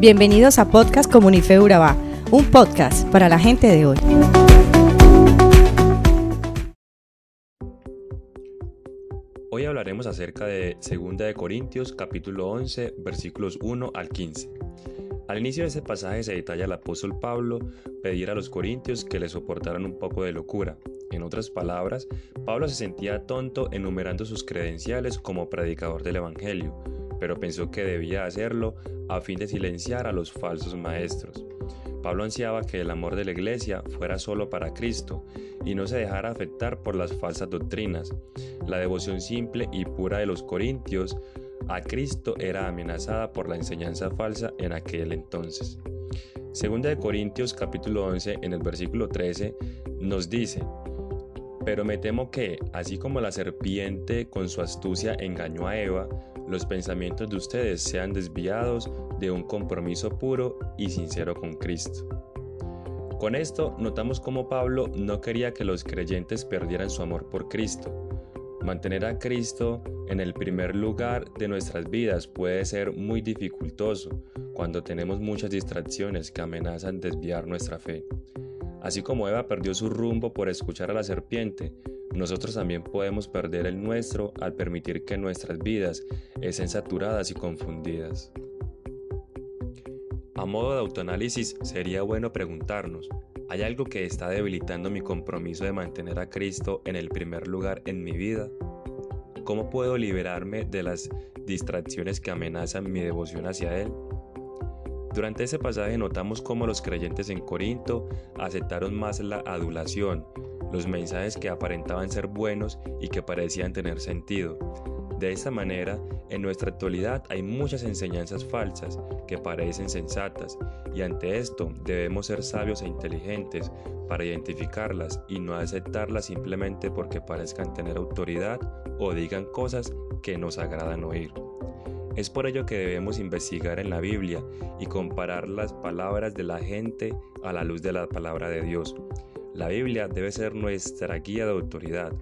Bienvenidos a Podcast Comunife Urabá, un podcast para la gente de hoy. Hoy hablaremos acerca de 2 de Corintios capítulo 11 versículos 1 al 15. Al inicio de este pasaje se detalla al apóstol Pablo pedir a los corintios que le soportaran un poco de locura. En otras palabras, Pablo se sentía tonto enumerando sus credenciales como predicador del Evangelio, pero pensó que debía hacerlo a fin de silenciar a los falsos maestros. Pablo ansiaba que el amor de la iglesia fuera solo para Cristo y no se dejara afectar por las falsas doctrinas. La devoción simple y pura de los corintios a Cristo era amenazada por la enseñanza falsa en aquel entonces. Segunda de Corintios capítulo 11 en el versículo 13 nos dice, pero me temo que, así como la serpiente con su astucia engañó a Eva, los pensamientos de ustedes sean desviados de un compromiso puro y sincero con Cristo. Con esto notamos cómo Pablo no quería que los creyentes perdieran su amor por Cristo. Mantener a Cristo en el primer lugar de nuestras vidas puede ser muy dificultoso cuando tenemos muchas distracciones que amenazan desviar nuestra fe. Así como Eva perdió su rumbo por escuchar a la serpiente, nosotros también podemos perder el nuestro al permitir que nuestras vidas estén saturadas y confundidas. A modo de autoanálisis, sería bueno preguntarnos, ¿hay algo que está debilitando mi compromiso de mantener a Cristo en el primer lugar en mi vida? ¿Cómo puedo liberarme de las distracciones que amenazan mi devoción hacia Él? Durante ese pasaje notamos cómo los creyentes en Corinto aceptaron más la adulación, los mensajes que aparentaban ser buenos y que parecían tener sentido. De esta manera, en nuestra actualidad hay muchas enseñanzas falsas que parecen sensatas y ante esto debemos ser sabios e inteligentes para identificarlas y no aceptarlas simplemente porque parezcan tener autoridad o digan cosas que nos agradan oír. Es por ello que debemos investigar en la Biblia y comparar las palabras de la gente a la luz de la palabra de Dios la Biblia debe ser nuestra guía de autoridad.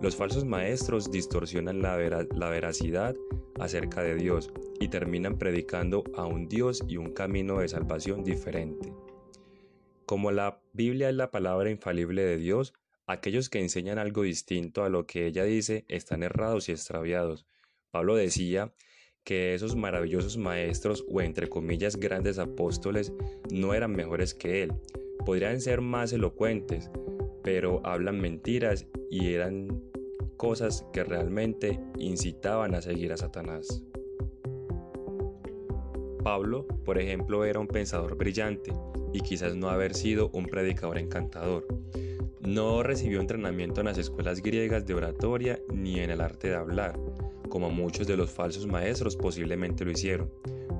Los falsos maestros distorsionan la, veracidad acerca de Dios y terminan predicando a un Dios y un camino de salvación diferente. Como la Biblia es la palabra infalible de Dios, aquellos que enseñan algo distinto a lo que ella dice están errados y extraviados. Pablo decía que esos maravillosos maestros o entre comillas grandes apóstoles no eran mejores que él, podrían ser más elocuentes, pero hablan mentiras y eran cosas que realmente incitaban a seguir a Satanás. Pablo, por ejemplo, era un pensador brillante y quizás no haber sido un predicador encantador. No recibió entrenamiento en las escuelas griegas de oratoria ni en el arte de hablar, como muchos de los falsos maestros posiblemente lo hicieron.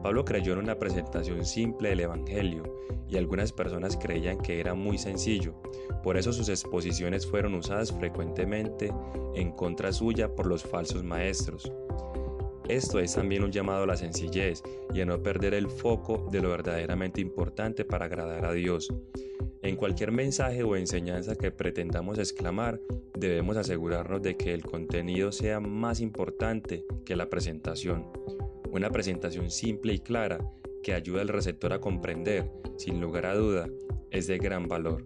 Pablo creyó en una presentación simple del Evangelio y algunas personas creían que era muy sencillo, por eso sus exposiciones fueron usadas frecuentemente en contra suya por los falsos maestros. Esto es también un llamado a la sencillez y a no perder el foco de lo verdaderamente importante para agradar a Dios. En cualquier mensaje o enseñanza que pretendamos exclamar, debemos asegurarnos de que el contenido sea más importante que la presentación. Una presentación simple y clara que ayuda al receptor a comprender, sin lugar a duda, es de gran valor.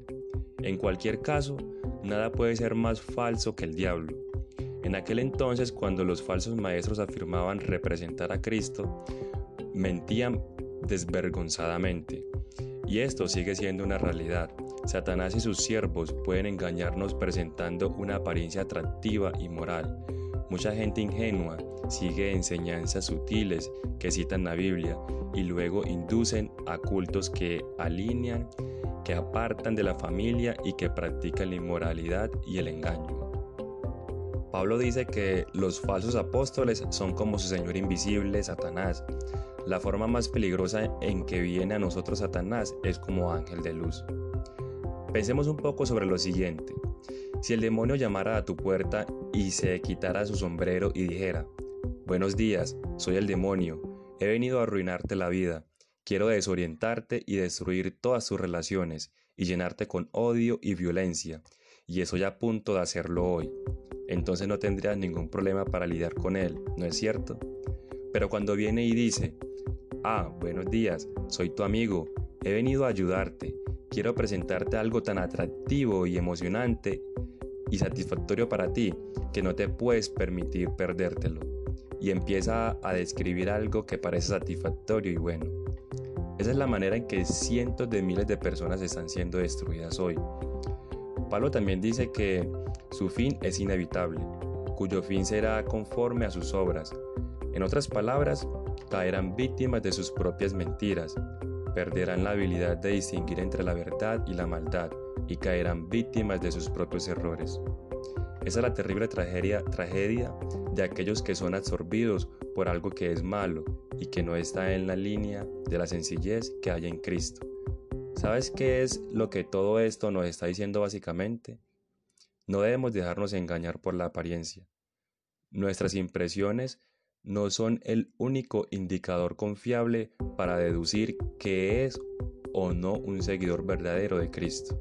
En cualquier caso, nada puede ser más falso que el diablo. En aquel entonces, cuando los falsos maestros afirmaban representar a Cristo, mentían desvergonzadamente. Y esto sigue siendo una realidad. Satanás y sus siervos pueden engañarnos presentando una apariencia atractiva y moral, Mucha gente ingenua sigue enseñanzas sutiles que citan la Biblia y luego inducen a cultos que alinean, que apartan de la familia y que practican la inmoralidad y el engaño. Pablo dice que los falsos apóstoles son como su Señor invisible, Satanás. La forma más peligrosa en que viene a nosotros Satanás es como ángel de luz. Pensemos un poco sobre lo siguiente. Si el demonio llamara a tu puerta y se quitara su sombrero y dijera, Buenos días, soy el demonio, he venido a arruinarte la vida, quiero desorientarte y destruir todas tus relaciones y llenarte con odio y violencia, y estoy a punto de hacerlo hoy. Entonces no tendrías ningún problema para lidiar con él, ¿no es cierto? Pero cuando viene y dice, Ah, buenos días, soy tu amigo, he venido a ayudarte, quiero presentarte algo tan atractivo y emocionante y satisfactorio para ti que no te puedes permitir perdértelo. Y empieza a describir algo que parece satisfactorio y bueno. Esa es la manera en que cientos de miles de personas están siendo destruidas hoy. Pablo también dice que su fin es inevitable, cuyo fin será conforme a sus obras. En otras palabras, caerán víctimas de sus propias mentiras, perderán la habilidad de distinguir entre la verdad y la maldad y caerán víctimas de sus propios errores. Esa es la terrible tragedia, tragedia de aquellos que son absorbidos por algo que es malo y que no está en la línea de la sencillez que hay en Cristo. ¿Sabes qué es lo que todo esto nos está diciendo básicamente? No debemos dejarnos engañar por la apariencia. Nuestras impresiones no son el único indicador confiable para deducir qué es o no un seguidor verdadero de Cristo.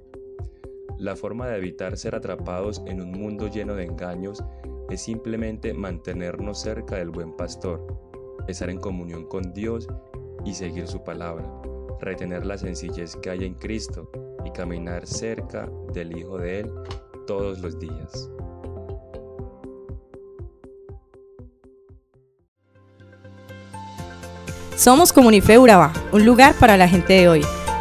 La forma de evitar ser atrapados en un mundo lleno de engaños es simplemente mantenernos cerca del buen pastor, estar en comunión con Dios y seguir su palabra, retener la sencillez que hay en Cristo y caminar cerca del Hijo de Él todos los días. Somos Comunife Urabá, un lugar para la gente de hoy.